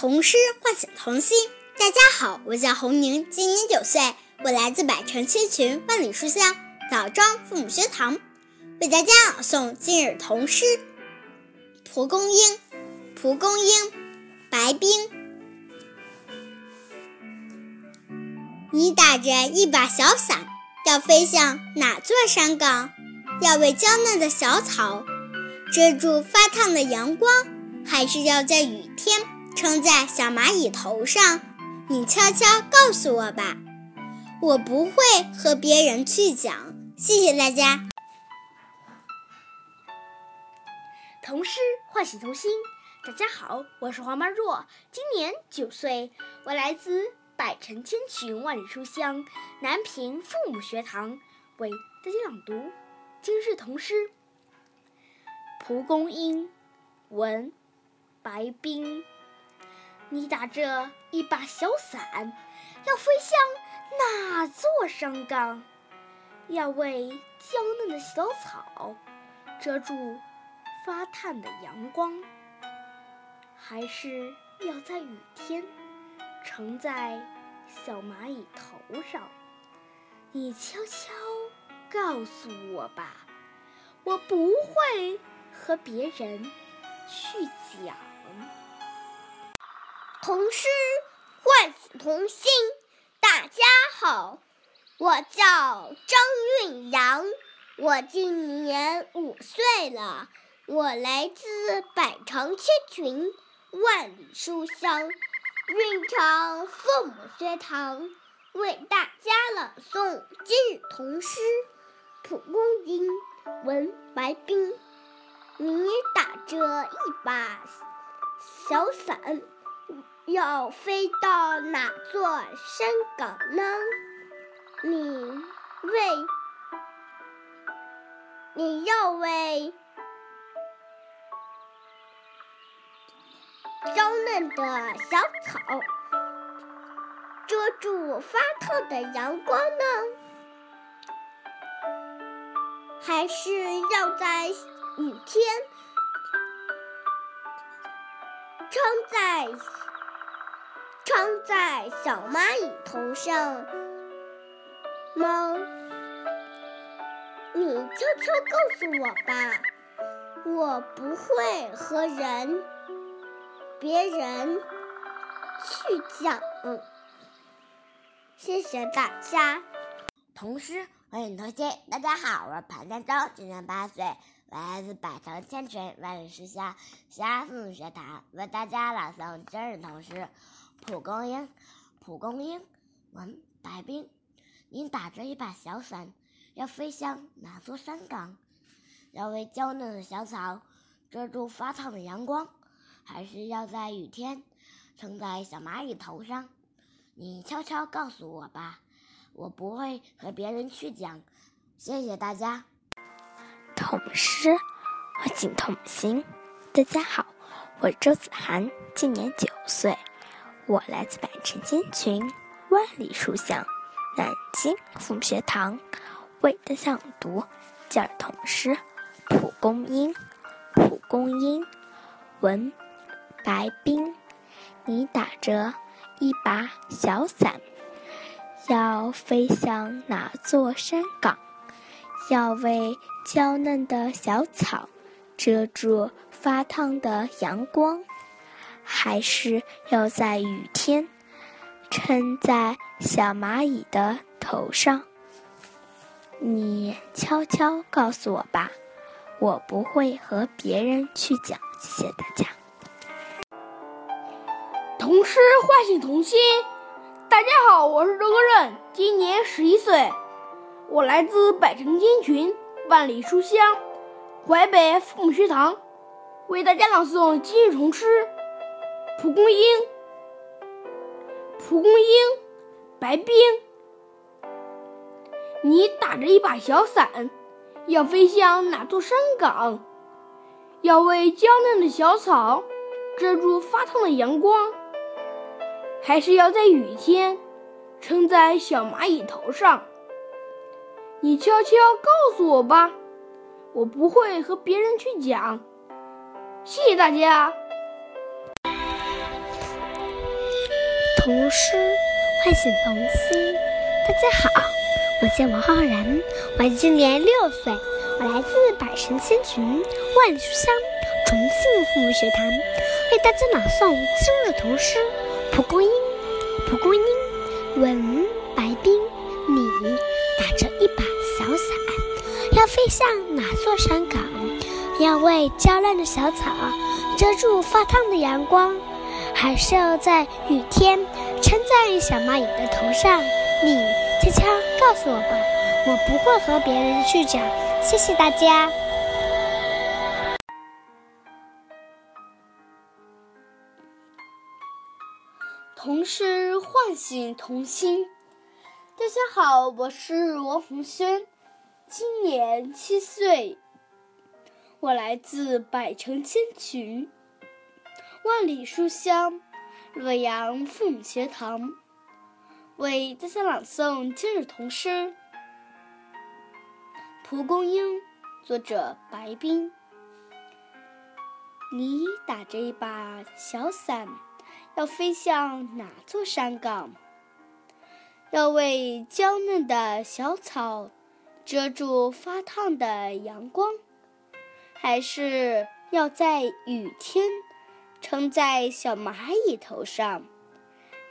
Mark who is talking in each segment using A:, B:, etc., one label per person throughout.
A: 童诗唤醒童心。大家好，我叫洪宁，今年九岁，我来自百城千群万里书香枣庄父母学堂，为大家朗诵今日童诗《蒲公英》。蒲公英，白冰。你打着一把小伞，要飞向哪座山岗？要为娇嫩的小草遮住发烫的阳光，还是要在雨天撑在小蚂蚁头上？你悄悄告诉我吧，我不会和别人去讲。谢谢大家。
B: 童诗唤醒童心。大家好，我是黄曼若，今年九岁，我来自百城千群万里书香南平父母学堂，为大家朗读今日童诗《蒲公英》。文白冰，你打着一把小伞，要飞向哪座山岗？要为娇嫩的小草遮住发烫的阳光。还是要在雨天乘在小蚂蚁头上？你悄悄告诉我吧，我不会和别人去讲。
C: 童诗唤醒童心。大家好，我叫张韵阳，我今年五岁了，我来自百城千群。万里书香，韵城父母学堂为大家朗诵今日童诗《蒲公英》。文白冰，你打着一把小伞，要飞到哪座山岗呢？你为，你要为。娇嫩的小草遮住发烫的阳光呢，还是要在雨天撑在撑在小蚂蚁头上吗？你悄悄告诉我吧，我不会和人。别人去讲，谢谢大家。
D: 童诗欢迎同学，大家好，我是庞建洲，今年八岁，我来自百城千群万里书香西安父母学堂，为大家朗诵今日童诗《蒲公英》。蒲公英，文白冰，你打着一把小伞，要飞向哪座山岗？要为娇嫩的小草遮住发烫的阳光。还是要在雨天撑在小蚂蚁头上，你悄悄告诉我吧，我不会和别人去讲。谢谢大家。
E: 童诗唤醒童心。大家好，我周子涵，今年九岁，我来自百城千群万里书香南京父母学堂，为大家朗读今儿童诗《蒲公英》。蒲公英，文。白冰，你打着一把小伞，要飞向哪座山岗？要为娇嫩的小草遮住发烫的阳光，还是要在雨天撑在小蚂蚁的头上？你悄悄告诉我吧，我不会和别人去讲。谢谢大家。
F: 童诗唤醒童心。大家好，我是周歌任，今年十一岁，我来自百城金群万里书香淮北父母学堂，为大家朗诵今日童诗《蒲公英》。蒲公英，白冰，你打着一把小伞，要飞向哪座山岗？要为娇嫩的小草遮住发烫的阳光。还是要在雨天撑在小蚂蚁头上。你悄悄告诉我吧，我不会和别人去讲。谢谢大家。
G: 童诗唤醒童心。大家好，我叫王浩然，我今年六岁，我来自百城千群万里书香重庆父母学堂，为大家朗诵今日童诗《蒲公英》。蒲公英，文白冰。你打着一把小伞，要飞向哪座山岗？要为娇嫩的小草遮住发烫的阳光，还是要在雨天撑在小蚂蚁的头上？你悄悄告诉我吧，我不会和别人去讲。谢谢大家。
B: 童诗唤醒童心。大家好，我是王红轩，今年七岁。我来自百城千群、万里书香洛阳父母学堂，为大家朗诵今日童诗《蒲公英》，作者白冰。你打着一把小伞，要飞向哪座山岗？要为娇嫩的小草遮住发烫的阳光？还是要在雨天撑在小蚂蚁头上？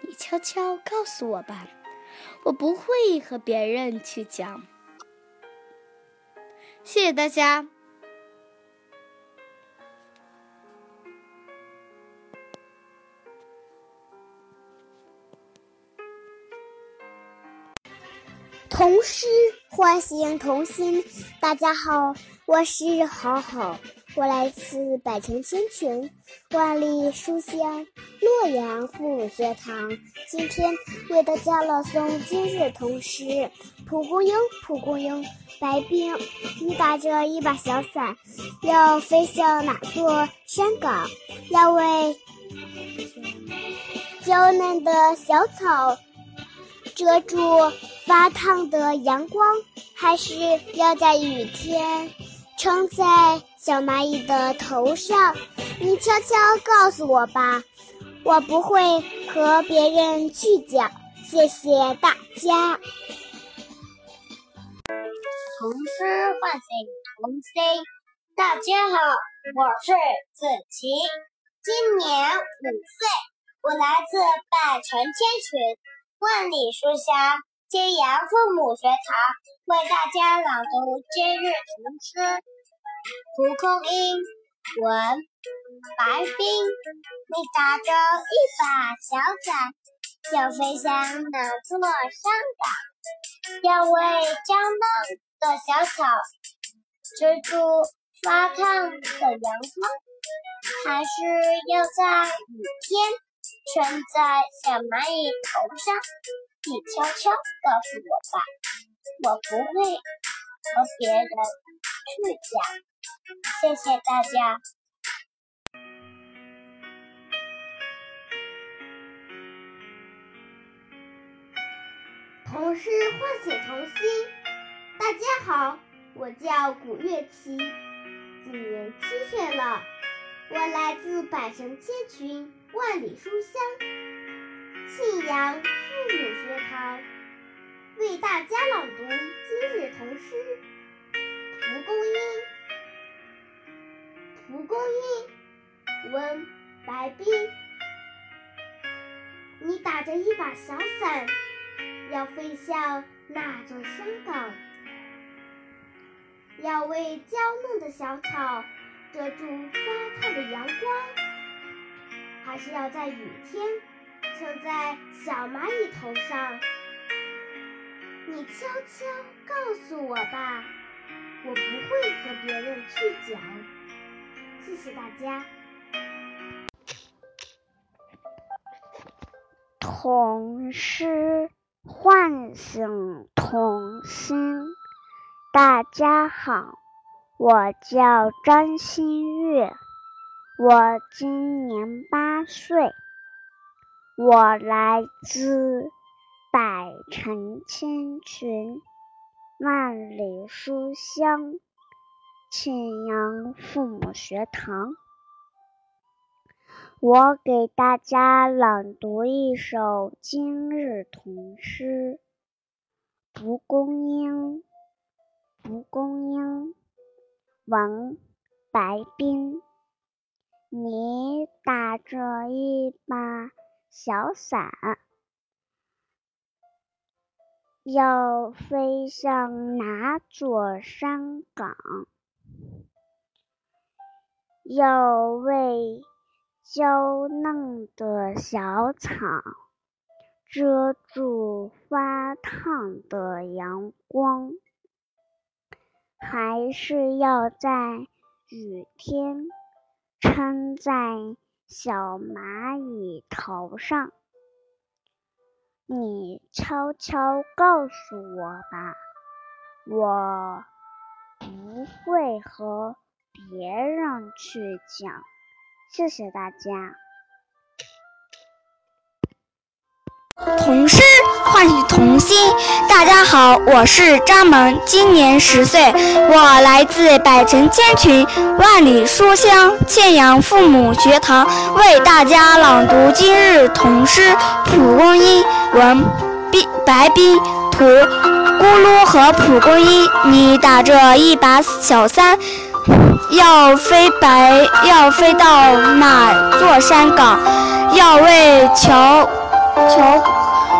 B: 你悄悄告诉我吧，我不会和别人去讲。谢谢大家。
C: 童诗唤醒童心，大家好。我是好好，我来自百城千群，万里书香洛阳父母学堂。今天为大家朗诵今日童诗《蒲公英》。蒲公英，白冰，你打着一把小伞，要飞向哪座山岗？要为娇嫩的小草遮住发烫的阳光，还是要在雨天？撑在小蚂蚁的头上，你悄悄告诉我吧，我不会和别人去讲。谢谢大家。
H: 童诗唤醒童心，大家好，我是子琪，今年五岁，我来自百城千群，万里书香揭阳父母学堂。为大家朗读今日童诗《蒲公英》，文白冰。你打着一把小伞，要飞向哪座山岗？要为娇嫩的小草遮住发烫的阳光，还是要在雨天穿在小蚂蚁头上？你悄悄告诉我吧。我不会和别人去讲，谢谢大家。
C: 童诗唤醒童心，大家好，我叫古月琪，今年七岁了，我来自百城千群，万里书香，信阳父母学堂。为大家朗读今日童诗《蒲公英》。蒲公英，文白冰。你打着一把小伞，要飞向那座山岗？要为娇嫩的小草遮住发烫的阳光，还是要在雨天撑在小蚂蚁头上？你悄悄告诉我吧，我不会和别人去讲。谢谢大家。
I: 童诗唤醒童心。大家好，我叫张馨月，我今年八岁，我来自。百城千群，万里书香。庆阳父母学堂，我给大家朗读一首今日童诗《蒲公英》。蒲公英，王白冰。你打着一把小伞，要飞向哪座山岗？要为娇嫩的小草遮住发烫的阳光，还是要在雨天撑在小蚂蚁头上？你悄悄告诉我吧，我不会和别人去讲。谢谢大家。
J: 童诗唤醒童心。大家好，我是张萌，今年十岁，我来自百城千群、万里书香庆阳父母学堂，为大家朗读今日童诗《蒲公英》。文：冰白冰，图：咕噜和蒲公英。你打着一把小伞。要飞白，要飞到哪座山岗？要为乔乔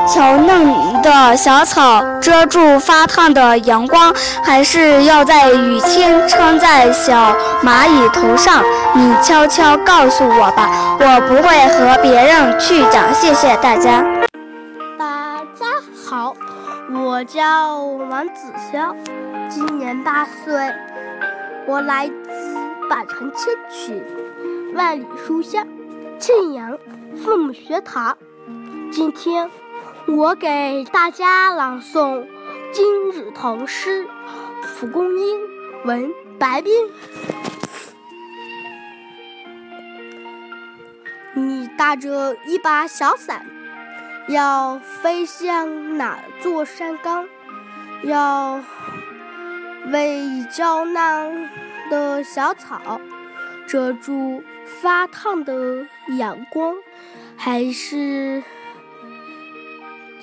J: 乔嫩的小草遮住发烫的阳光，还是要在雨天撑在小蚂蚁头上？你悄悄告诉我吧，我不会和别人去讲。谢谢大家。
F: 我叫王子潇，今年八岁，我来自。百城千群，万里书香，庆阳父母学堂。今天我给大家朗诵今日童诗《蒲公英》，文白冰。你打着一把小伞，要飞向哪座山岗？要为娇嫩。的小草遮住发烫的阳光，还是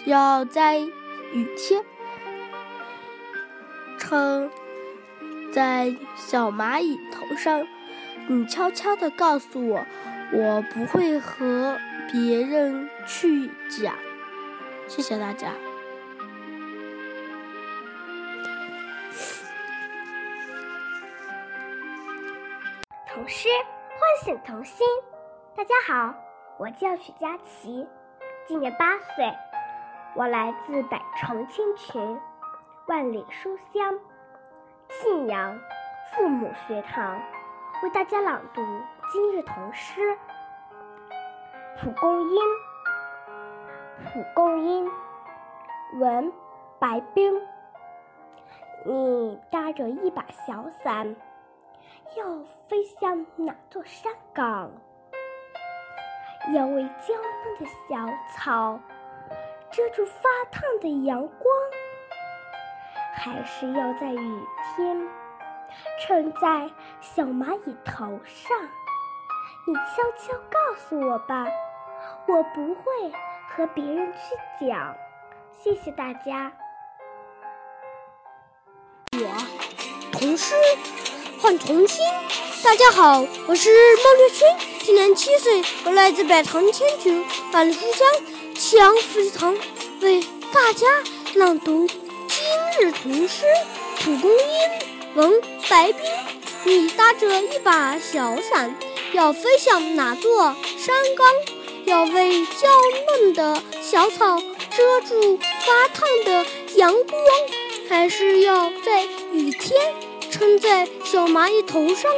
F: 要在雨天撑在小蚂蚁头上？你悄悄地告诉我，我不会和别人去讲。谢谢大家。
C: 童诗唤醒童心。大家好，我叫许佳琪，今年八岁，我来自百城千群、万里书香信阳父母学堂，为大家朗读今日童诗《蒲公英》。蒲公英，文白冰。你搭着一把小伞。要飞向哪座山岗？要为娇嫩的小草遮住发烫的阳光，还是要在雨天撑在小蚂蚁头上？你悄悄告诉我吧，我不会和别人去讲。谢谢大家。
F: 我童诗。换童心，大家好，我是孟月清，今年七岁，我来自百城千群，万里书香祁阳福学堂，为大家朗读今日童诗《蒲公英》。文白冰，你搭着一把小伞，要飞向哪座山岗？要为娇嫩的小草遮住发烫的阳光，还是要在雨天？撑在小蚂蚁头上，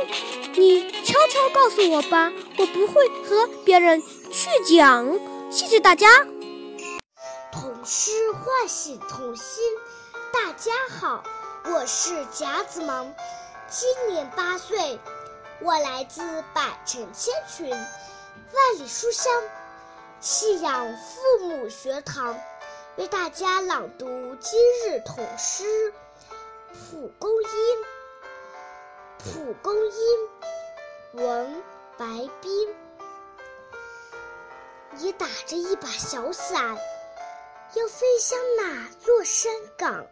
F: 你悄悄告诉我吧，我不会和别人去讲。谢谢大家。
C: 童诗唤醒童心，大家好，我是夹子萌，今年八岁，我来自百城千群，万里书香，信仰父母学堂，为大家朗读今日童诗《蒲公英》。蒲公英，文白冰。你打着一把小伞，要飞向哪座山岗？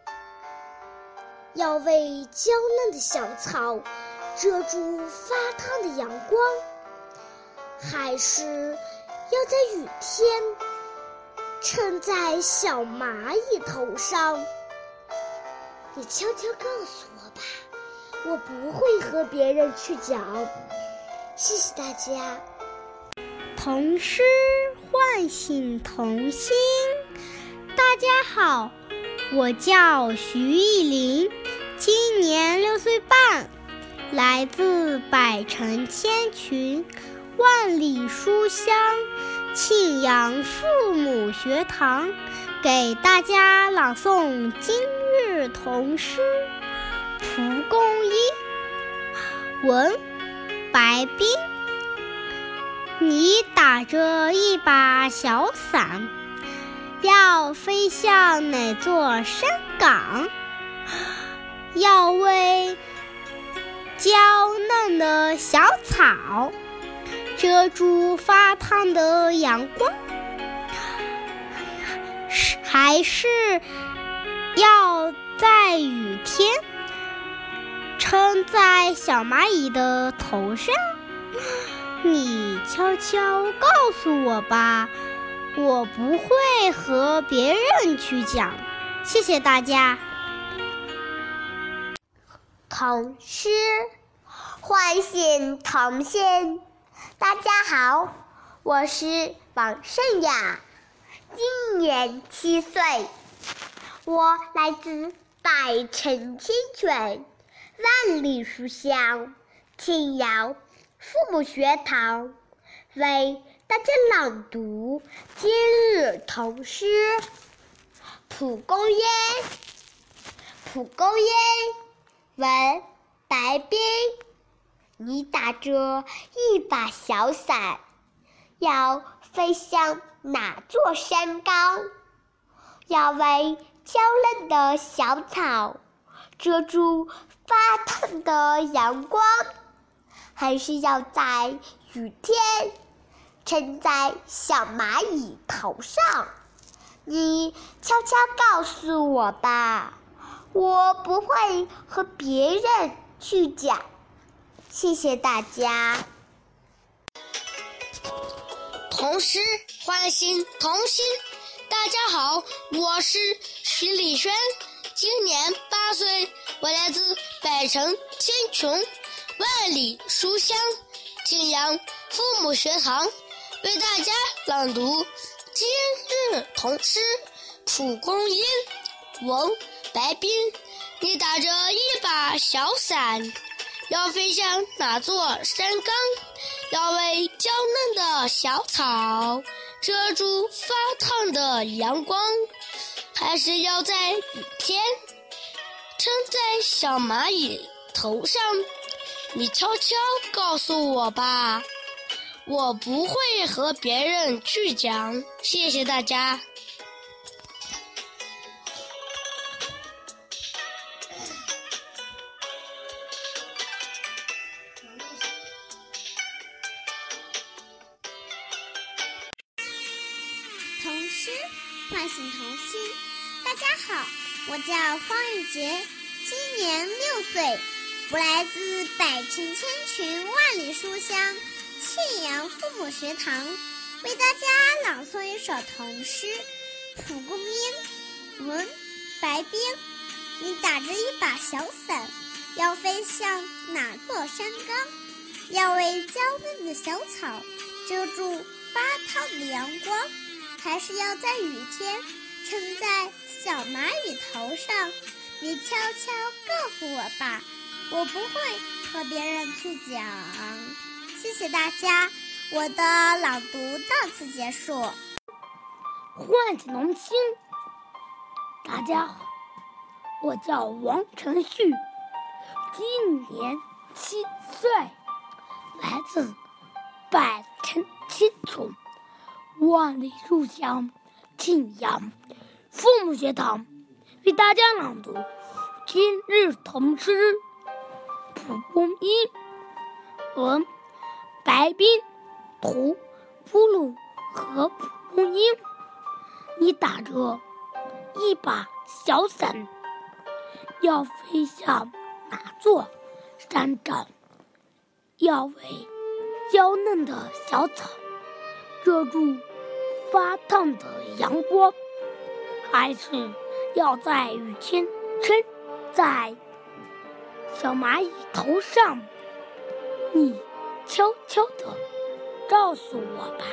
C: 要为娇嫩的小草遮住发烫的阳光，还是要在雨天撑在小蚂蚁头上？你悄悄告诉我吧，我不会和别人去讲。谢谢大家。
A: 童诗唤醒童心。大家好，我叫徐艺林，今年六岁半，来自百城千群、万里书香庆阳父母学堂，给大家朗诵今日童诗《蒲公英》。文白冰。你打着一把小伞，要飞向哪座山岗？要为娇嫩的小草遮住发烫的阳光，是还是要在雨天撑在小蚂蚁的头上？你悄悄告诉我吧，我不会和别人去讲。谢谢大家。
C: 童诗唤醒童心。大家好，我是王胜雅，今年七岁，我来自百城清泉，万里书香，庆阳。父母学堂为大家朗读今日童诗《蒲公英》。蒲公英，文白冰。你打着一把小伞，要飞向哪座山岗？要为娇嫩的小草遮住发烫的阳光？还是要在雨天撑在小蚂蚁头上。你悄悄告诉我吧，我不会和别人去讲。谢谢大家。
K: 童诗唤醒童心。大家好，我是徐礼轩，今年八岁，我来自百城千穷。万里书香，庆阳父母学堂为大家朗读今日童诗《蒲公英》。文白冰，你打着一把小伞，要飞向哪座山岗？要为娇嫩的小草遮住发烫的阳光，还是要在雨天撑在小蚂蚁头上？你悄悄告诉我吧，我不会和别人去讲。谢谢大家。
A: 千群、万里书香庆阳父母学堂，为大家朗诵一首童诗《蒲公英》。文白冰，你打着一把小伞，要飞向哪座山岗？要为娇嫩的小草遮住发烫的阳光，还是要在雨天撑在小蚂蚁头上？你悄悄告诉我吧。我不会和别人去讲，谢谢大家。我的朗读到此结束。
F: 唤醒童心，大家好，我叫王晨旭，今年七岁，来自百城千穷，万里书香庆阳父母学堂，为大家朗读今日童诗。蒲公英，文白冰，图，布鲁
L: 和蒲公英。你打着一把小伞，要飞向哪座山岗？要为娇嫩的小草遮住发烫的阳光，还是要在雨天撑在小蚂蚁头上？你悄悄地告诉我吧，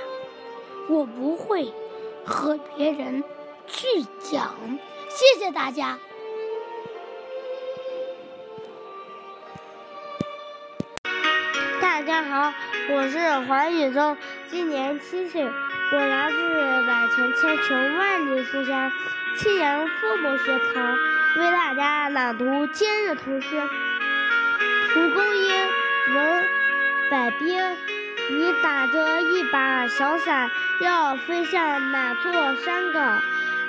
L: 我不会和别人去讲。谢谢大家。
M: 大家好，我是黄宇宗，今年七岁，我来自百城千穷万里书香庆阳父母学堂，为大家朗读今日童诗《蒲公英》文百冰。你打着一把小伞，要飞向哪座山岗？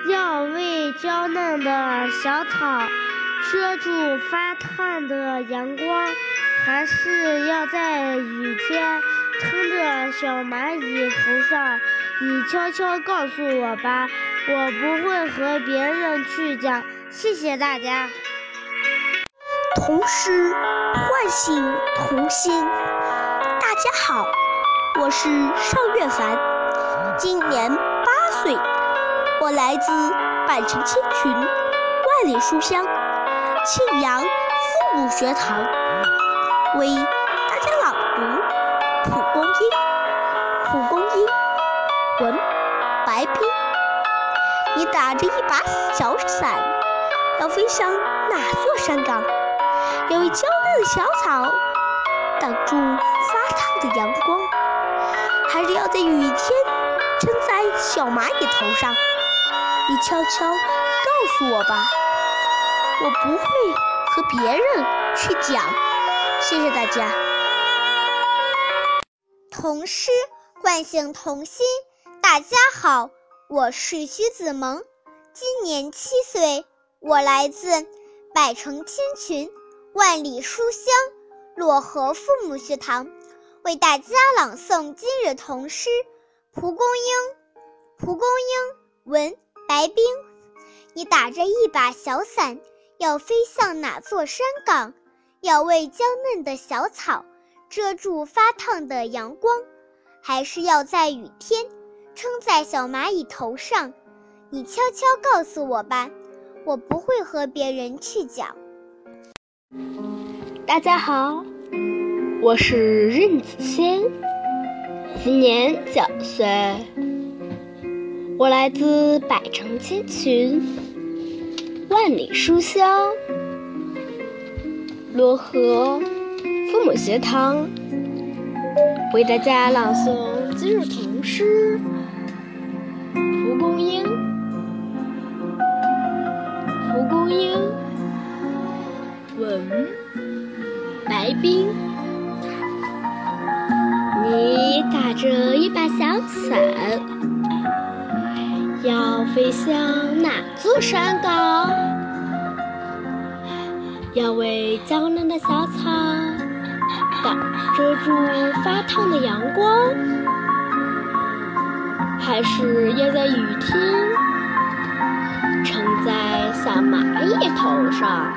M: 要为娇嫩的小草遮住发烫的阳光。还是要在雨天撑着小蚂蚁头上，你悄悄告诉我吧，我不会和别人去讲。谢谢大家。
N: 童诗唤醒童心。大家好，我是邵月凡，今年八岁，我来自百城千群，万里书香庆阳父母学堂。为大家朗读《蒲公英》。蒲公英，文白冰。打着一把小伞，要飞向哪座山岗？有一娇嫩的小草挡住发烫的阳光，还是要在雨天撑在小蚂蚁头上？你悄悄告诉我吧，我不会和别人去讲。谢谢大家。
C: 童诗唤醒童心。大家好，我是徐子萌，今年七岁，我来自百城千群，万里书香漯河父母学堂，为大家朗诵今日童诗《蒲公英》。蒲公英，文白冰。你打着一把小伞，要飞向哪座山岗？要为娇嫩的小草遮住发烫的阳光，还是要在雨天撑在小蚂蚁头上？你悄悄告诉我吧，我不会和别人去讲。
F: 大家好，我是任子轩，今年九岁，我来自百城千群，万里书香。漯河父母学堂为大家朗诵今日童诗《蒲公英》。蒲公英，文白冰。你打着一把小伞，要飞向哪座山岗？要为娇嫩的小草挡遮住发烫的阳光，还是要在雨天撑在小蚂蚁头上？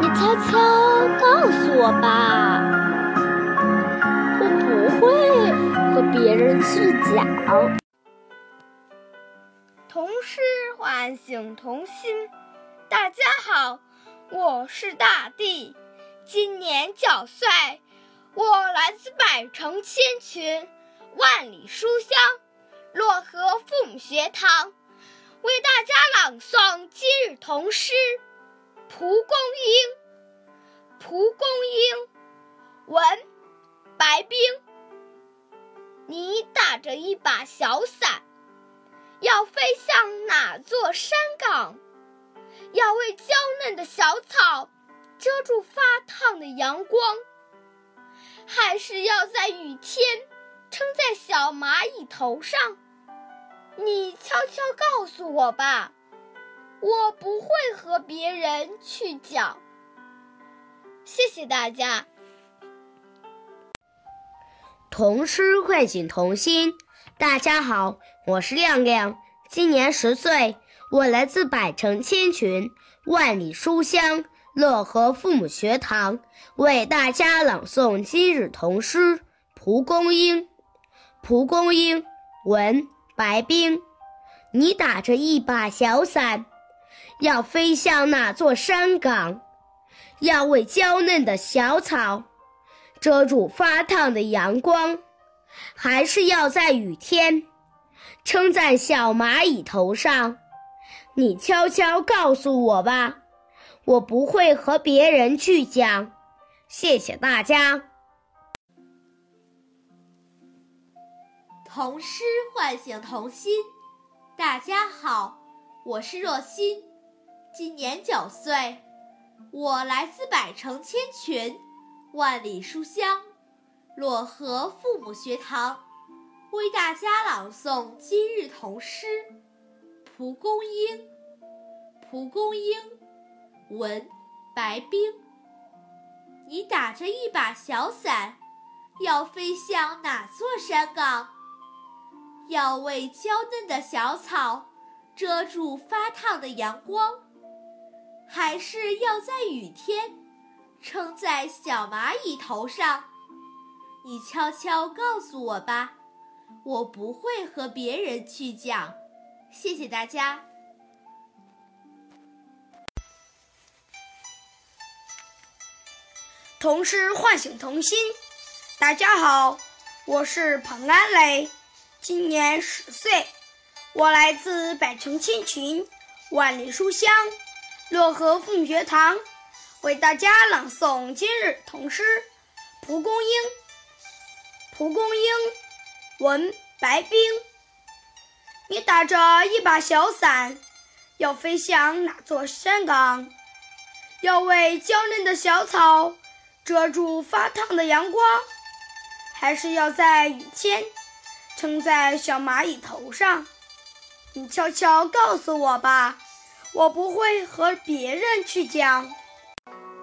F: 你悄悄告诉我吧，我不会和别人去讲。
B: 童诗唤醒童心。大家好，我是大地，今年九岁，我来自百城千群，万里书香漯河父母学堂，为大家朗诵今日童诗《蒲公英》。蒲公英，文白冰。你打着一把小伞，要飞向哪座山岗？要为娇嫩的小草遮住发烫的阳光，还是要在雨天撑在小蚂蚁头上？你悄悄告诉我吧，我不会和别人去讲。谢谢大家。
D: 童诗唤醒童心。大家好，我是亮亮，今年十岁，我来自百城千群，万里书香乐和父母学堂，为大家朗诵今日童诗《蒲公英》。蒲公英，文白冰。你打着一把小伞，要飞向哪座山岗？要为娇嫩的小草遮住发烫的阳光，还是要在雨天撑在小蚂蚁头上？你悄悄告诉我吧，我不会和别人去讲。谢谢大家。
O: 童诗唤醒童心。大家好，我是若欣，今年九岁，我来自百城千群，万里书香漯河父母学堂，为大家朗诵今日童诗《蒲公英》。蒲公英，文白冰。你打着一把小伞，要飞向哪座山岗？要为娇嫩的小草遮住发烫的阳光，还是要在雨天撑在小蚂蚁头上？你悄悄告诉我吧，我不会和别人去讲。谢谢大家。
M: 童诗唤醒童心。大家好，我是彭安磊。今年十岁，我来自百城千群，万里书香漯河凤学堂，为大家朗诵今日童诗《蒲公英》。蒲公英，文白冰。你打着一把小伞，要飞向哪座山岗？要为娇嫩的小草遮住发烫的阳光，还是要在雨天？撑在小蚂蚁头上，你悄悄告诉我吧，我不会和别人去讲。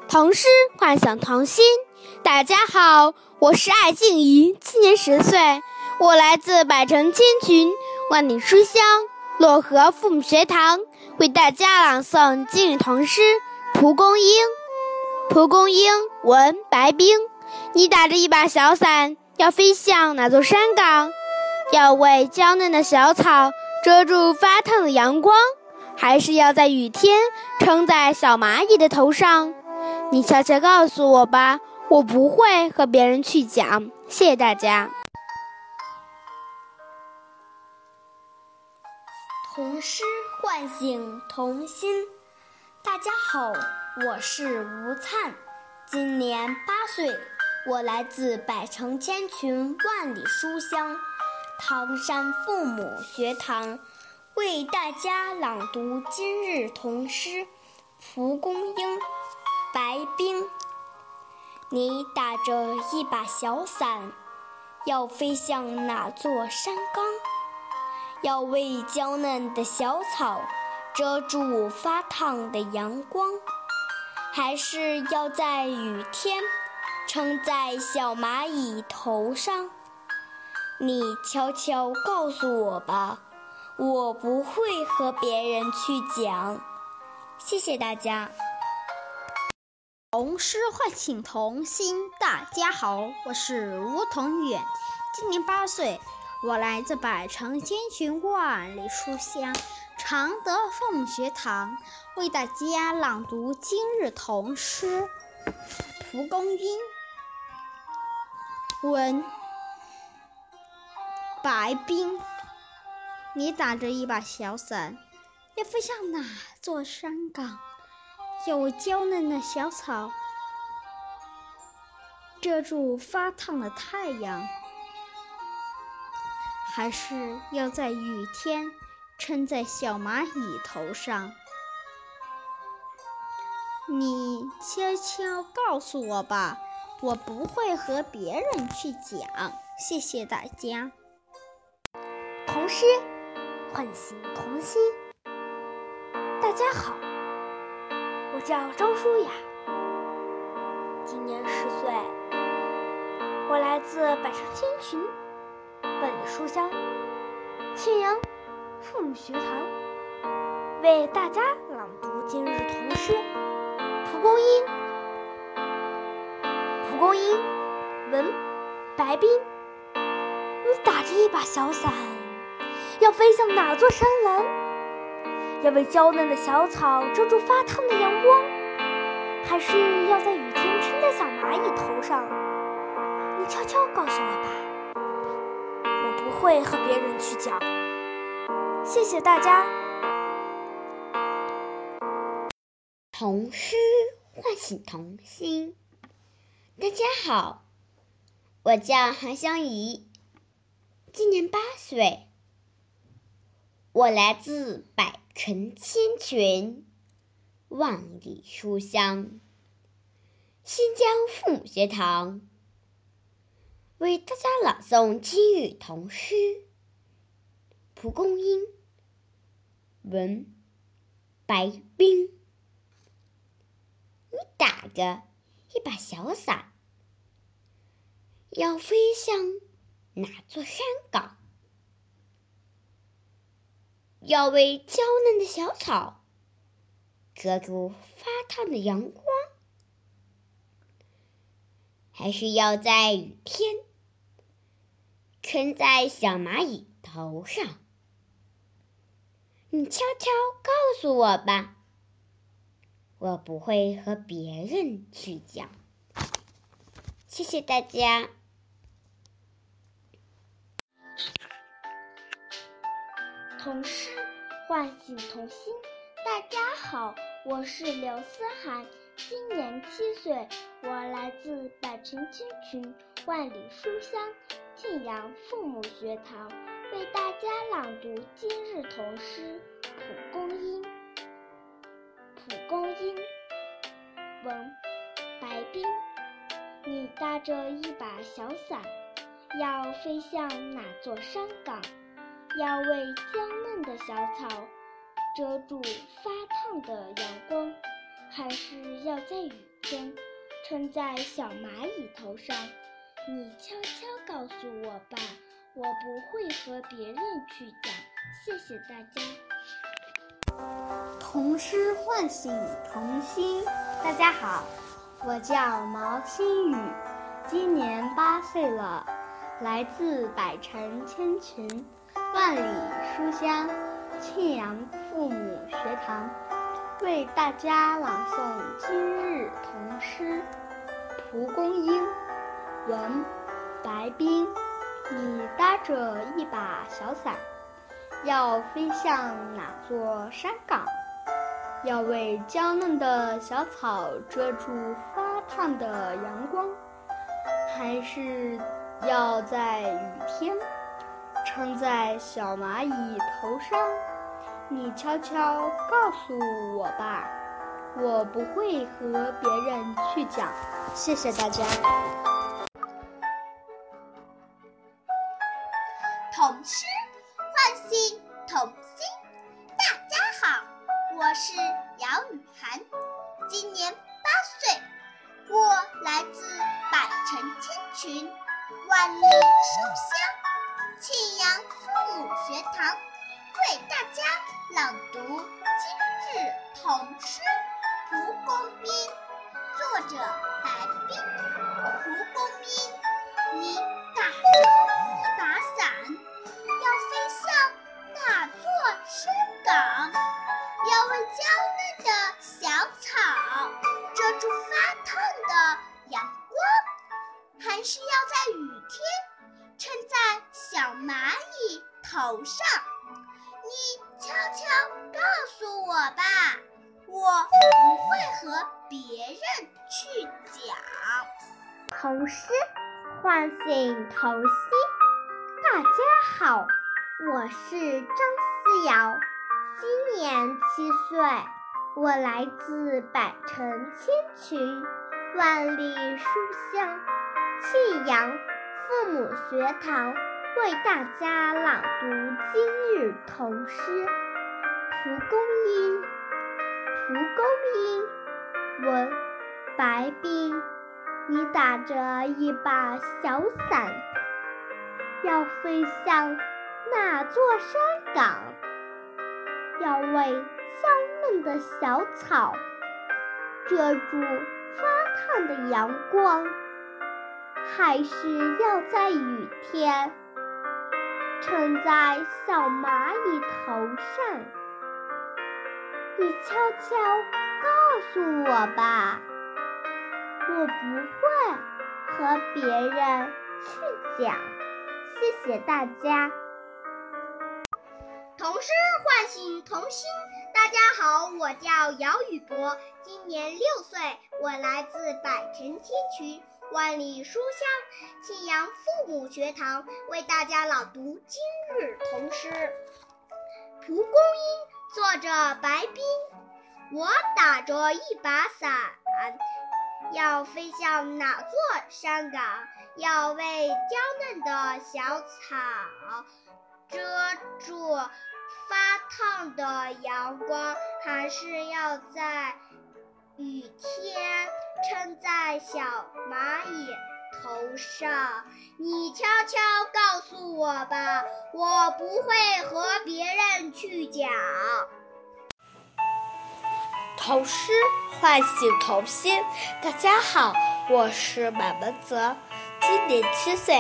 P: 童诗幻想童心，大家好，我是艾静怡，今年十岁，我来自百城千群，万里书香漯河父母学堂，为大家朗诵今日童诗《蒲公英》。蒲公英，文白冰。你打着一把小伞，要飞向哪座山岗？要为娇嫩的小草遮住发烫的阳光，还是要在雨天撑在小蚂蚁的头上？你悄悄告诉我吧，我不会和别人去讲。谢谢大家。
C: 童诗唤醒童心。大家好，我是吴灿，今年八岁，我来自百城千群，万里书香。唐山父母学堂为大家朗读今日童诗《蒲公英》。白冰，你打着一把小伞，要飞向哪座山岗？要为娇嫩的小草遮住发烫的阳光，还是要在雨天撑在小蚂蚁头上？你悄悄告诉我吧，我不会和别人去讲。谢谢大家。
Q: 童诗唤醒童心。大家好，我是吴同远，今年八岁，我来自百城千群万里书香常德父母学堂，为大家朗读今日童诗《蒲公英》。文。白冰，你打着一把小伞，要飞向哪座山岗？有娇嫩的小草遮住发烫的太阳，还是要在雨天撑在小蚂蚁头上？你悄悄告诉我吧，我不会和别人去讲。谢谢大家。
P: 童诗唤醒童心。大家好，我叫张舒雅，今年十岁，
B: 我来自百城千群，万里书香，庆阳父母学堂，为大家朗读今日童诗《蒲公英》。蒲公英，文，白冰。你打着一把小伞，要飞向哪座山峦？要为娇嫩的小草遮住发烫的阳光，还是要在雨天撑在小蚂蚁头上？你悄悄告诉我吧，我不会和别人去讲。谢谢大家。
D: 童诗唤醒童心。大家好，我叫韩香怡，今年八岁，我来自百城千群，万里书香，新疆父母学堂，为大家朗诵今日童诗《蒲公英》，文白冰，你打着。一把小伞，要飞向哪座山岗？要为娇嫩的小草遮住发烫的阳光，还是要在雨天撑在小蚂蚁头上？你悄悄告诉我吧。我不会和别人去讲，谢谢大家。
B: 童诗唤醒童心，大家好，我是刘思涵，今年七岁，我来自百城千群，万里书香庆阳父母学堂，为大家朗读今日童诗《蒲公英》。蒲公英，文，白冰。你搭着一把小伞，要飞向哪座山岗？要为娇嫩的小草遮住发烫的阳光，还是要在雨天撑在小蚂蚁头上？你悄悄告诉我吧，我不会和别人去讲。谢谢大家。
A: 童诗唤醒童心。大家好，我叫毛新宇，今年八岁了，来自百城千群，万里书香庆阳父母学堂，为大家朗诵今日童诗《蒲公英》。文：白冰。你搭着一把小伞，要飞向哪座山岗？要为娇嫩的小草遮住发烫的阳光，还是要在雨天撑在小蚂蚁头上？你悄悄告诉我吧，我不会和别人去讲。谢谢大家。
R: 和别人去讲。
C: 童诗唤醒童心，大家好，我是张思瑶。今年七岁，我来自百城千群，万里书香庆阳父母学堂，为大家朗读今日童诗《蒲公英》。蒲公英，问，白冰。
S: 你打着一把小伞，要飞向哪座山岗？要为娇嫩的小草遮住发烫的阳光，还是要在雨天撑在小蚂蚁头上？你悄悄告诉我吧，我不会和别人去讲。谢谢大家。
C: 童诗唤醒童心。大家好，我叫姚宇博，今年六岁，我来自百城千群、万里书香庆阳父母学堂，为大家朗读今日童诗《蒲公英》。作者白冰。我打着一把伞，要飞向哪座山岗？要为娇嫩的小草遮住。发烫的阳光，还是要在雨天撑在小蚂蚁头上。你悄悄告诉我吧，我不会和别人去讲。
B: 童诗唤醒童心。大家好，我是马文泽，今年七岁，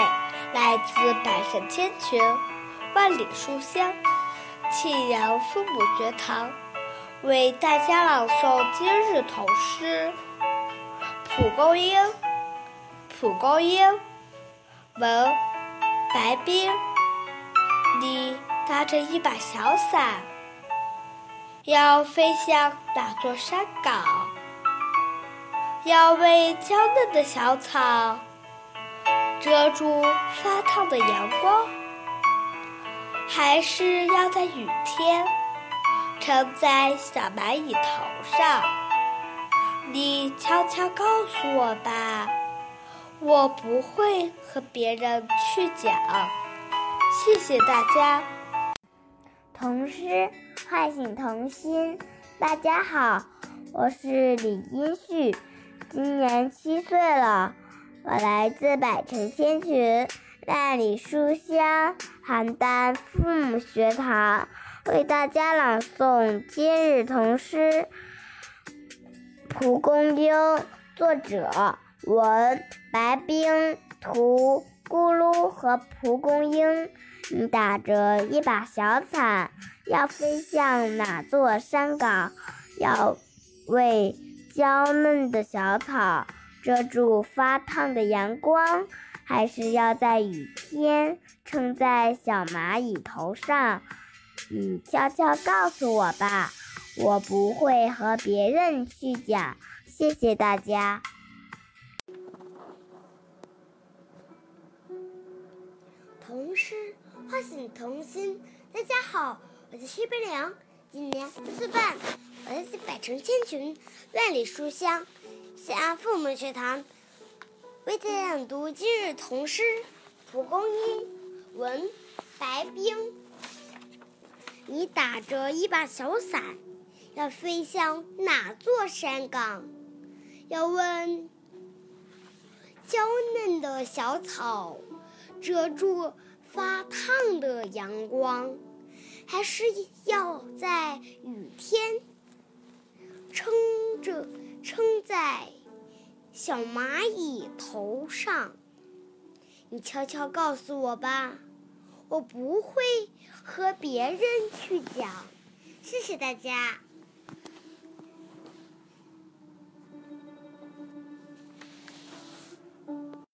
B: 来自百城千群，万里书香。庆阳父母学堂为大家朗诵今日童诗《蒲公英》。蒲公英，文，白冰。你搭着一把小伞，要飞向哪座山岗？要为娇嫩的小草遮住发烫的阳光？还是要在雨天撑在小蚂蚁头上。你悄悄告诉我吧，我不会和别人去讲。谢谢大家。
M: 童诗唤醒童心。大家好，我是李金旭，今年七岁了，我来自百城千群。万里书香邯郸父母学堂为大家朗诵今日童诗《蒲公英》，作者文白冰，图咕噜和蒲公英。你打着一把小伞，要飞向哪座山岗？要为娇嫩的小草遮住发烫的阳光？还是要在雨天撑在小蚂蚁头上，你悄悄告诉我吧，我不会和别人去讲。谢谢大家。
D: 童诗唤醒童心。大家好，我叫徐冰凉，今年四岁半，我来自百城千群，万里书香，西安父母学堂。为大家朗读今日童诗《蒲公英》，文白冰。你打着一把小伞，要飞向哪座山岗？要问娇嫩的小草遮住发烫的阳光，还是要在雨天撑着撑在？小蚂蚁头上，你悄悄告诉我吧，我不会和别人去讲。谢谢大家。